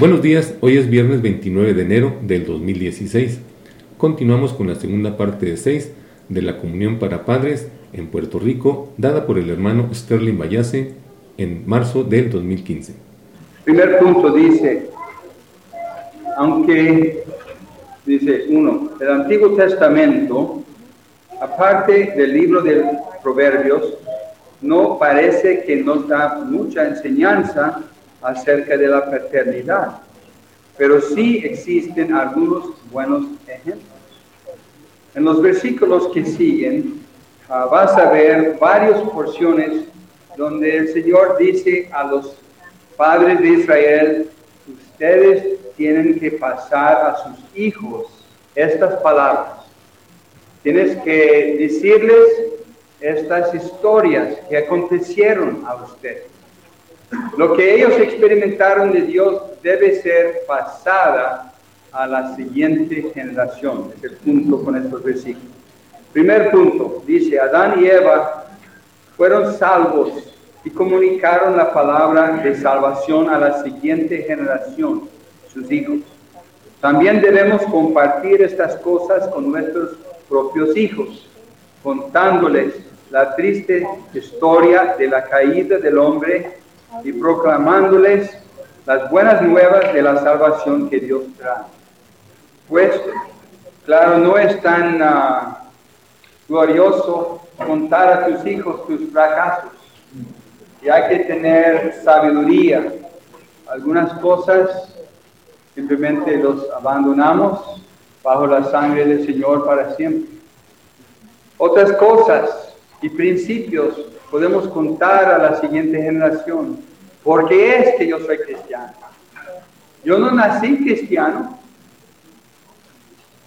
Buenos días, hoy es viernes 29 de enero del 2016. Continuamos con la segunda parte de 6 de la comunión para padres en Puerto Rico, dada por el hermano Sterling Vallase en marzo del 2015. Primer punto dice, aunque, dice uno, el Antiguo Testamento, aparte del libro de Proverbios, no parece que nos da mucha enseñanza acerca de la paternidad, pero sí existen algunos buenos ejemplos. En los versículos que siguen uh, vas a ver varias porciones donde el Señor dice a los padres de Israel, ustedes tienen que pasar a sus hijos estas palabras. Tienes que decirles estas historias que acontecieron a ustedes. Lo que ellos experimentaron de Dios debe ser pasada a la siguiente generación. Es el punto con estos versículos. Primer punto, dice, Adán y Eva fueron salvos y comunicaron la palabra de salvación a la siguiente generación, sus hijos. También debemos compartir estas cosas con nuestros propios hijos, contándoles la triste historia de la caída del hombre y proclamándoles las buenas nuevas de la salvación que Dios trae. Pues, claro, no es tan ah, glorioso contar a tus hijos tus fracasos. Y hay que tener sabiduría. Algunas cosas simplemente los abandonamos bajo la sangre del Señor para siempre. Otras cosas y principios podemos contar a la siguiente generación. porque es que yo soy cristiano? Yo no nací cristiano.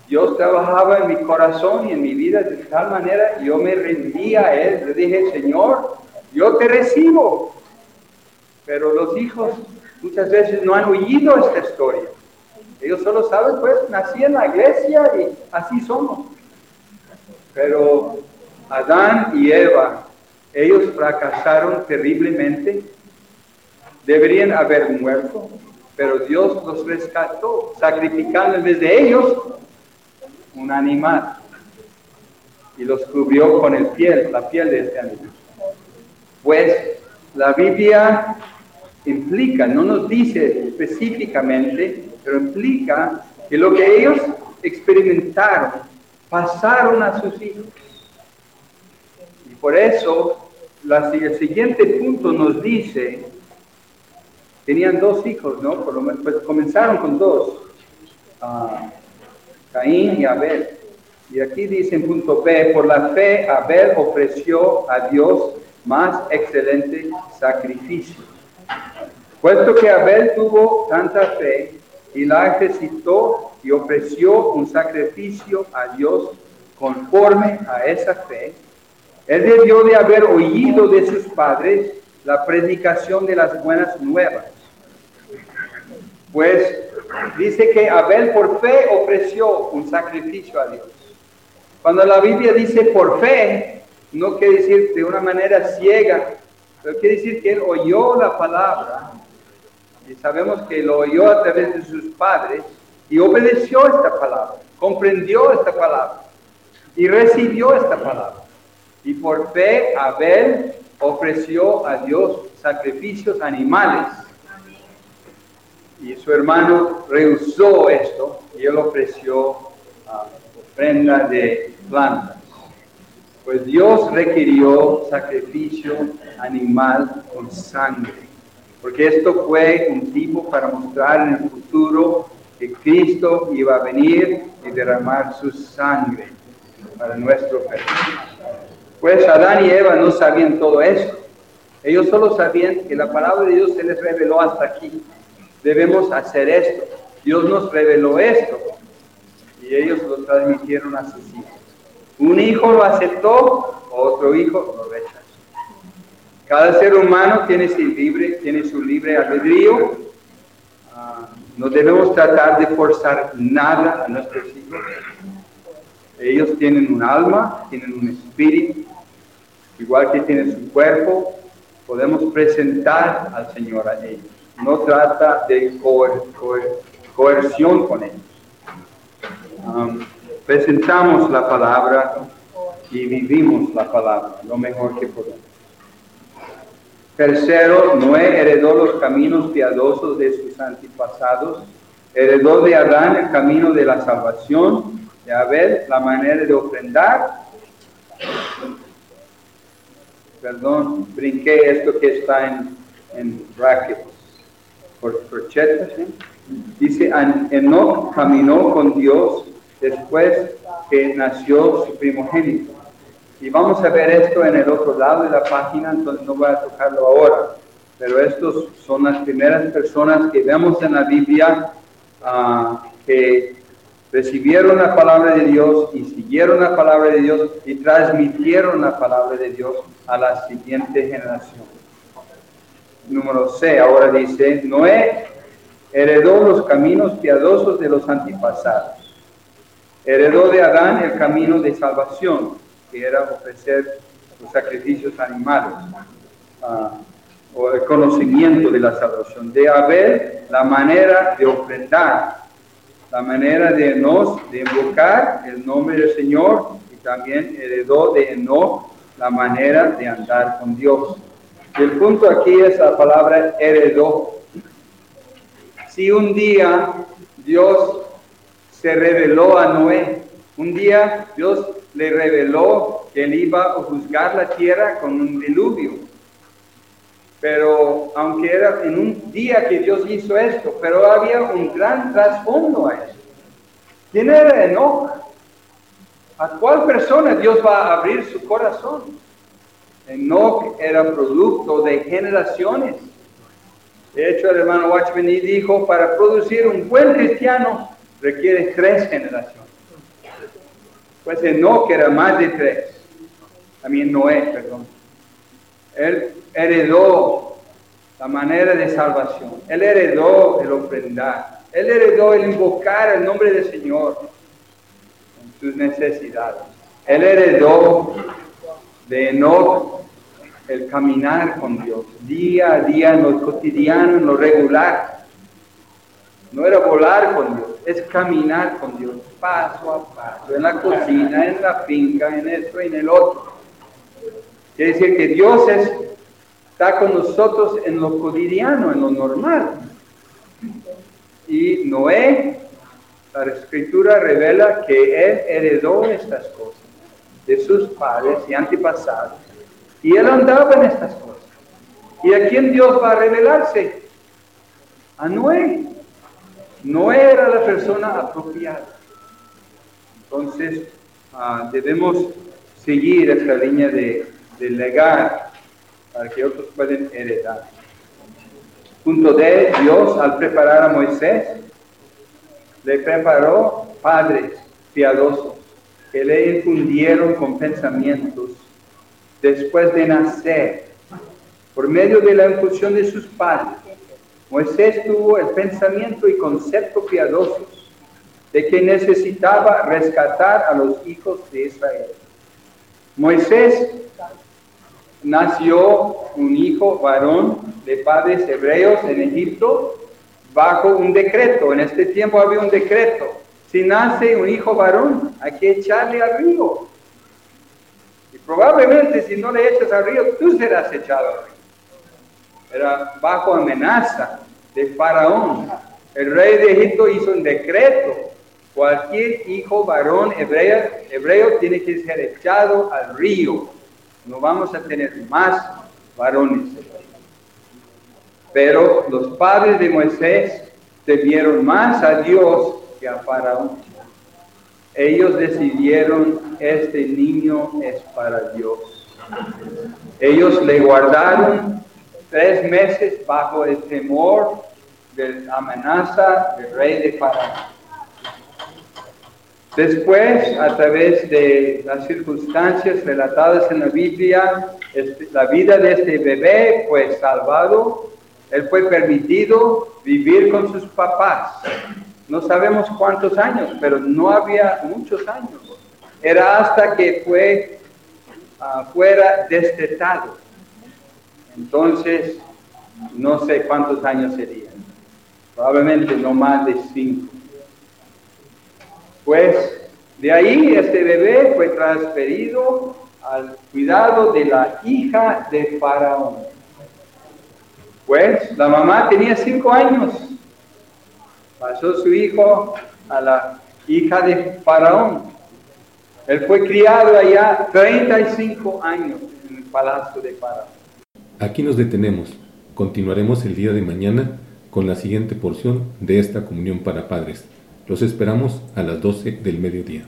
Dios trabajaba en mi corazón y en mi vida de tal manera, yo me rendía a Él. Le dije, Señor, yo te recibo. Pero los hijos muchas veces no han oído esta historia. Ellos solo saben, pues, nací en la iglesia y así somos. Pero Adán y Eva ellos fracasaron terriblemente, deberían haber muerto, pero Dios los rescató, sacrificando en vez de ellos un animal y los cubrió con el piel, la piel de este animal. Pues la Biblia implica, no nos dice específicamente, pero implica que lo que ellos experimentaron pasaron a sus hijos. Y por eso el siguiente punto nos dice, tenían dos hijos, ¿no? Por lo menos, pues comenzaron con dos, ah, Caín y Abel. Y aquí dice en punto B, por la fe Abel ofreció a Dios más excelente sacrificio. Puesto que Abel tuvo tanta fe y la ejercitó y ofreció un sacrificio a Dios conforme a esa fe, él debió de haber oído de sus padres la predicación de las buenas nuevas. Pues dice que Abel por fe ofreció un sacrificio a Dios. Cuando la Biblia dice por fe, no quiere decir de una manera ciega, pero quiere decir que él oyó la palabra y sabemos que lo oyó a través de sus padres y obedeció esta palabra, comprendió esta palabra y recibió esta palabra. Y por fe Abel ofreció a Dios sacrificios animales. Y su hermano rehusó esto y él ofreció uh, ofrenda de plantas. Pues Dios requirió sacrificio animal con sangre. Porque esto fue un tipo para mostrar en el futuro que Cristo iba a venir y derramar su sangre para nuestro perdón. Pues Adán y Eva no sabían todo esto. Ellos solo sabían que la palabra de Dios se les reveló hasta aquí. Debemos hacer esto. Dios nos reveló esto. Y ellos lo transmitieron a sus hijos. Un hijo lo aceptó, otro hijo lo rechazó. Cada ser humano tiene su libre, tiene su libre albedrío. Ah, no debemos tratar de forzar nada a nuestros hijos. Ellos tienen un alma, tienen un espíritu, igual que tienen su cuerpo, podemos presentar al Señor a ellos. no trata de coerción con ellos. Presentamos la palabra y vivimos la palabra lo mejor que podemos. Tercero, Noé heredó los caminos piadosos de sus antepasados, heredó de Adán el camino de la salvación, de Abel la manera de ofrendar. Perdón, brinqué esto que está en, en brackets, por corchetas. Dice, Enoch caminó con Dios después que nació su primogénito. Y vamos a ver esto en el otro lado de la página, entonces no voy a tocarlo ahora. Pero estos son las primeras personas que vemos en la Biblia uh, que recibieron la palabra de Dios y siguieron la palabra de Dios y transmitieron la palabra de Dios a la siguiente generación. Número C, ahora dice, Noé heredó los caminos piadosos de los antepasados. Heredó de Adán el camino de salvación que era ofrecer los sacrificios animales, ah, o el conocimiento de la salvación. De Abel, la manera de ofrendar, la manera de nos, de invocar el nombre del Señor, y también heredó de Enoch la manera de andar con Dios. el punto aquí es la palabra heredó. Si un día Dios se reveló a Noé, un día Dios le reveló que él iba a juzgar la tierra con un diluvio. Pero aunque era en un día que Dios hizo esto, pero había un gran trasfondo a eso. ¿Quién era Enoch? ¿A cuál persona Dios va a abrir su corazón? Enoch era producto de generaciones. De hecho, el hermano Watchman dijo, para producir un buen cristiano requiere tres generaciones. Pues que era más de tres. También Noé, perdón. Él heredó la manera de salvación. Él heredó el ofrendar. Él heredó el invocar el nombre del Señor en sus necesidades. Él heredó de no el caminar con Dios, día a día en lo cotidiano, en lo regular. No era volar con Dios, es caminar con Dios paso a paso, en la cocina, en la finca, en esto y en el otro. Quiere decir que Dios está con nosotros en lo cotidiano, en lo normal. Y Noé, la escritura revela que él heredó estas cosas de sus padres y antepasados. Y él andaba en estas cosas. ¿Y a quién Dios va a revelarse? A Noé. Noé era la persona apropiada. Entonces, ah, debemos seguir esta línea de, de legar para que otros puedan heredar. Punto D, Dios al preparar a Moisés, le preparó padres piadosos que le infundieron con pensamientos después de nacer, por medio de la infusión de sus padres. Moisés tuvo el pensamiento y concepto piadosos de que necesitaba rescatar a los hijos de Israel. Moisés nació un hijo varón de padres hebreos en Egipto bajo un decreto. En este tiempo había un decreto. Si nace un hijo varón, hay que echarle al río. Y probablemente si no le echas al río, tú serás echado al río. Era bajo amenaza de Faraón. El rey de Egipto hizo un decreto Cualquier hijo varón hebreo, hebreo tiene que ser echado al río. No vamos a tener más varones. Pero los padres de Moisés temieron más a Dios que a Faraón. Ellos decidieron, este niño es para Dios. Ellos le guardaron tres meses bajo el temor de la amenaza del rey de Faraón. Después, a través de las circunstancias relatadas en la Biblia, este, la vida de este bebé fue salvado, él fue permitido vivir con sus papás. No sabemos cuántos años, pero no había muchos años. Era hasta que fue uh, fuera destetado. Entonces, no sé cuántos años serían, probablemente no más de cinco. Pues de ahí este bebé fue transferido al cuidado de la hija de Faraón. Pues la mamá tenía cinco años. Pasó su hijo a la hija de Faraón. Él fue criado allá 35 años en el palacio de Faraón. Aquí nos detenemos. Continuaremos el día de mañana con la siguiente porción de esta comunión para padres. Los esperamos a las 12 del mediodía.